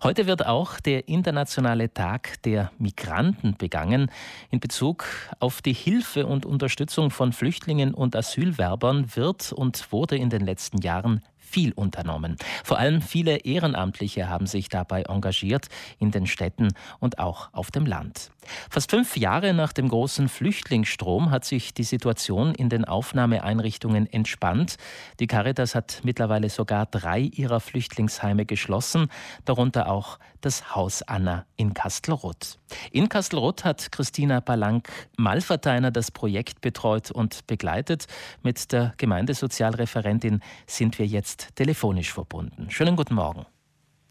Heute wird auch der internationale Tag der Migranten begangen. In Bezug auf die Hilfe und Unterstützung von Flüchtlingen und Asylwerbern wird und wurde in den letzten Jahren viel unternommen. Vor allem viele Ehrenamtliche haben sich dabei engagiert in den Städten und auch auf dem Land. Fast fünf Jahre nach dem großen Flüchtlingsstrom hat sich die Situation in den Aufnahmeeinrichtungen entspannt. Die Caritas hat mittlerweile sogar drei ihrer Flüchtlingsheime geschlossen, darunter auch das Haus Anna in Kastelruth. In Kastelruth hat Christina Palank-Malverteiner das Projekt betreut und begleitet. Mit der Gemeindesozialreferentin sind wir jetzt telefonisch verbunden. Schönen guten Morgen.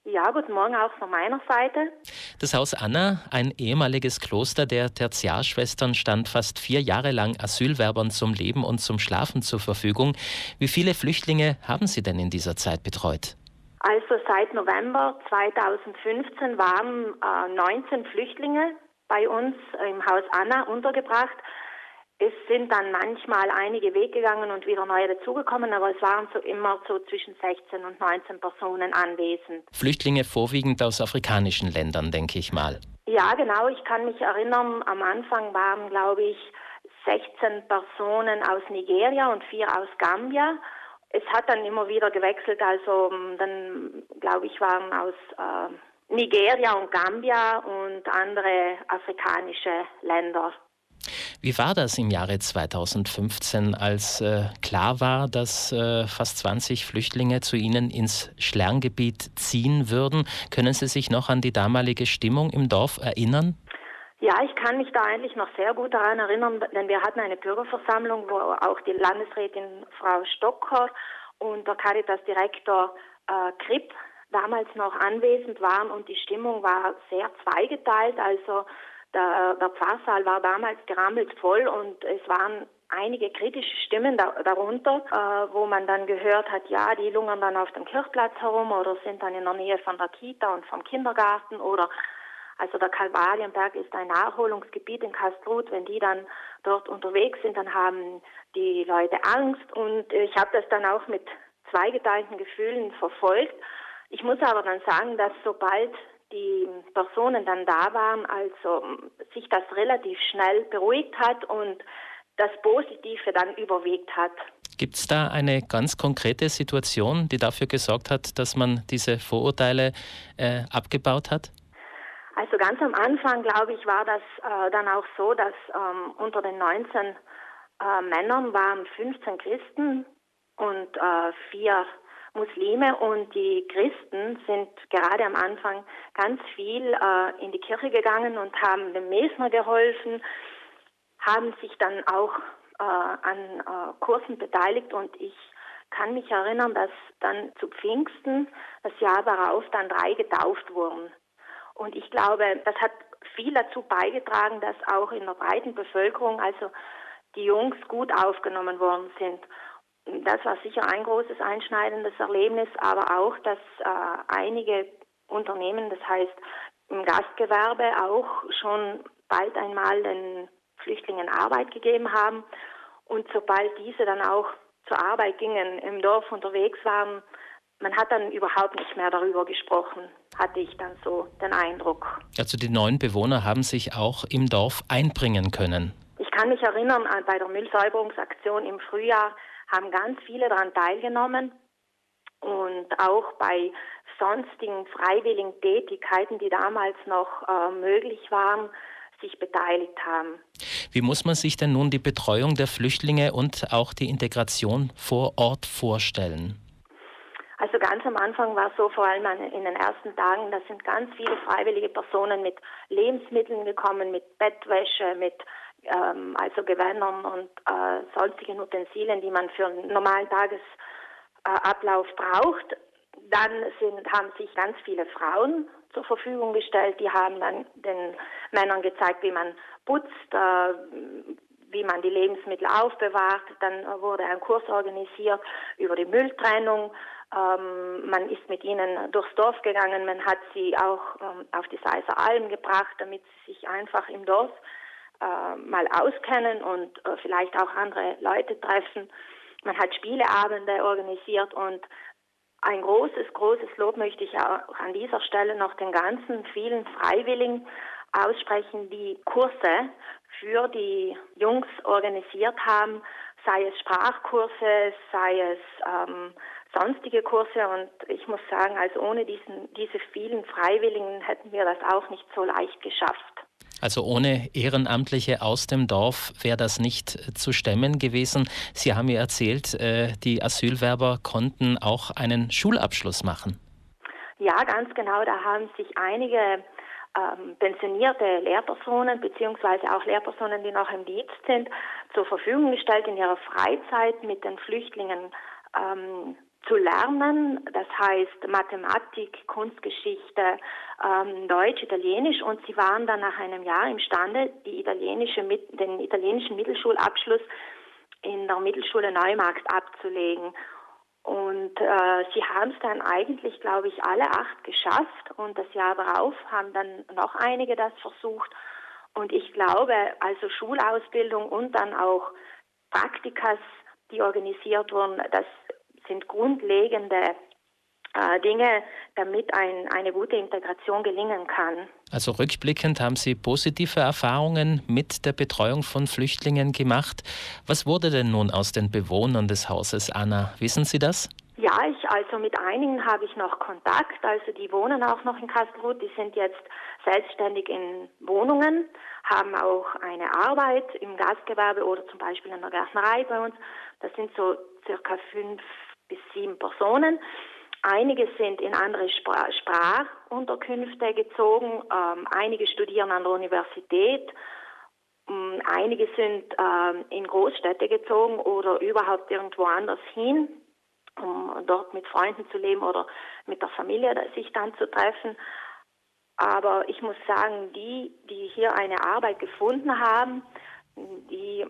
Ja, guten Morgen auch von meiner Seite. Das Haus Anna, ein ehemaliges Kloster der Tertiarschwestern, stand fast vier Jahre lang Asylwerbern zum Leben und zum Schlafen zur Verfügung. Wie viele Flüchtlinge haben Sie denn in dieser Zeit betreut? Also seit November 2015 waren äh, 19 Flüchtlinge bei uns im Haus Anna untergebracht. Es sind dann manchmal einige weggegangen und wieder neue dazugekommen, aber es waren so immer so zwischen 16 und 19 Personen anwesend. Flüchtlinge vorwiegend aus afrikanischen Ländern, denke ich mal. Ja, genau. Ich kann mich erinnern, am Anfang waren, glaube ich, 16 Personen aus Nigeria und vier aus Gambia. Es hat dann immer wieder gewechselt, also ähm, dann, glaube ich, waren aus äh, Nigeria und Gambia und andere afrikanische Länder wie war das im Jahre 2015, als äh, klar war, dass äh, fast 20 Flüchtlinge zu Ihnen ins Schlerngebiet ziehen würden? Können Sie sich noch an die damalige Stimmung im Dorf erinnern? Ja, ich kann mich da eigentlich noch sehr gut daran erinnern, denn wir hatten eine Bürgerversammlung, wo auch die Landesrätin Frau Stocker und der Caritas-Direktor äh, Kripp damals noch anwesend waren und die Stimmung war sehr zweigeteilt. Also der, der Pfarrsaal war damals gerammelt voll und es waren einige kritische Stimmen da, darunter, äh, wo man dann gehört hat, ja, die lungern dann auf dem Kirchplatz herum oder sind dann in der Nähe von der Kita und vom Kindergarten oder also der Kalvarienberg ist ein Nachholungsgebiet in Kastruth. Wenn die dann dort unterwegs sind, dann haben die Leute Angst und ich habe das dann auch mit zweigeteilten Gefühlen verfolgt. Ich muss aber dann sagen, dass sobald die Personen dann da waren, also sich das relativ schnell beruhigt hat und das Positive dann überwiegt hat. Gibt es da eine ganz konkrete Situation, die dafür gesorgt hat, dass man diese Vorurteile äh, abgebaut hat? Also ganz am Anfang, glaube ich, war das äh, dann auch so, dass ähm, unter den 19 äh, Männern waren 15 Christen und äh, vier Muslime und die Christen sind gerade am Anfang ganz viel äh, in die Kirche gegangen und haben dem Mesner geholfen, haben sich dann auch äh, an äh, Kursen beteiligt und ich kann mich erinnern, dass dann zu Pfingsten das Jahr darauf dann drei getauft wurden. Und ich glaube, das hat viel dazu beigetragen, dass auch in der breiten Bevölkerung, also die Jungs gut aufgenommen worden sind das war sicher ein großes einschneidendes Erlebnis, aber auch, dass äh, einige Unternehmen, das heißt im Gastgewerbe, auch schon bald einmal den Flüchtlingen Arbeit gegeben haben. Und sobald diese dann auch zur Arbeit gingen, im Dorf unterwegs waren, man hat dann überhaupt nicht mehr darüber gesprochen, hatte ich dann so den Eindruck. Also die neuen Bewohner haben sich auch im Dorf einbringen können. Ich kann mich erinnern an bei der Müllsäuberungsaktion im Frühjahr, haben ganz viele daran teilgenommen und auch bei sonstigen freiwilligen Tätigkeiten, die damals noch äh, möglich waren, sich beteiligt haben. Wie muss man sich denn nun die Betreuung der Flüchtlinge und auch die Integration vor Ort vorstellen? Also ganz am Anfang war es so, vor allem in den ersten Tagen, da sind ganz viele freiwillige Personen mit Lebensmitteln gekommen, mit Bettwäsche, mit ähm, also Gewändern und äh, sonstigen Utensilien, die man für einen normalen Tagesablauf braucht. Dann sind, haben sich ganz viele Frauen zur Verfügung gestellt. Die haben dann den Männern gezeigt, wie man putzt, äh, wie man die Lebensmittel aufbewahrt. Dann wurde ein Kurs organisiert über die Mülltrennung. Ähm, man ist mit ihnen durchs Dorf gegangen. Man hat sie auch ähm, auf die Seiser Alm gebracht, damit sie sich einfach im Dorf äh, mal auskennen und äh, vielleicht auch andere Leute treffen. Man hat Spieleabende organisiert und ein großes, großes Lob möchte ich auch an dieser Stelle noch den ganzen vielen Freiwilligen aussprechen, die Kurse für die Jungs organisiert haben, sei es Sprachkurse, sei es ähm, sonstige Kurse. Und ich muss sagen, also ohne diesen, diese vielen Freiwilligen hätten wir das auch nicht so leicht geschafft. Also ohne Ehrenamtliche aus dem Dorf wäre das nicht zu stemmen gewesen. Sie haben mir erzählt, äh, die Asylwerber konnten auch einen Schulabschluss machen. Ja, ganz genau. Da haben sich einige ähm, pensionierte Lehrpersonen beziehungsweise auch Lehrpersonen, die noch im Dienst sind, zur Verfügung gestellt in ihrer Freizeit mit den Flüchtlingen ähm, zu lernen. Das heißt Mathematik, Kunstgeschichte, ähm, Deutsch, Italienisch und sie waren dann nach einem Jahr imstande, die italienische, den italienischen Mittelschulabschluss in der Mittelschule Neumarkt abzulegen. Und äh, sie haben es dann eigentlich, glaube ich, alle acht geschafft. Und das Jahr darauf haben dann noch einige das versucht. Und ich glaube, also Schulausbildung und dann auch Praktikas, die organisiert wurden, das sind grundlegende äh, Dinge, damit ein, eine gute Integration gelingen kann. Also rückblickend haben Sie positive Erfahrungen mit der Betreuung von Flüchtlingen gemacht. Was wurde denn nun aus den Bewohnern des Hauses, Anna? Wissen Sie das? Ja, ich also mit einigen habe ich noch Kontakt. Also die wohnen auch noch in Kastelruth. Die sind jetzt selbstständig in Wohnungen, haben auch eine Arbeit im Gastgewerbe oder zum Beispiel in der Gärtnerei bei uns. Das sind so circa fünf bis sieben Personen. Einige sind in andere Spr Sprachunterkünfte gezogen, ähm, einige studieren an der Universität, ähm, einige sind ähm, in Großstädte gezogen oder überhaupt irgendwo anders hin, um dort mit Freunden zu leben oder mit der Familie sich dann zu treffen. Aber ich muss sagen, die, die hier eine Arbeit gefunden haben, die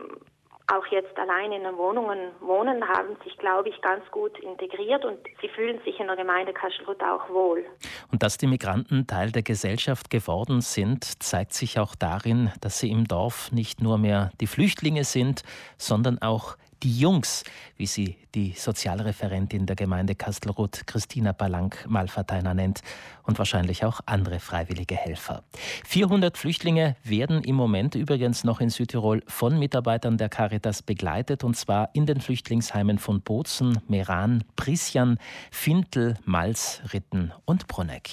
auch jetzt allein in den Wohnungen wohnen, haben sich, glaube ich, ganz gut integriert und sie fühlen sich in der Gemeinde Kastelruth auch wohl. Und dass die Migranten Teil der Gesellschaft geworden sind, zeigt sich auch darin, dass sie im Dorf nicht nur mehr die Flüchtlinge sind, sondern auch die Jungs, wie sie die Sozialreferentin der Gemeinde Kastelruth, Christina Balank-Malverteiner nennt, und wahrscheinlich auch andere freiwillige Helfer. 400 Flüchtlinge werden im Moment übrigens noch in Südtirol von Mitarbeitern der Caritas begleitet, und zwar in den Flüchtlingsheimen von Bozen, Meran, Prisjan, Fintel, Mals, Ritten und Bruneck.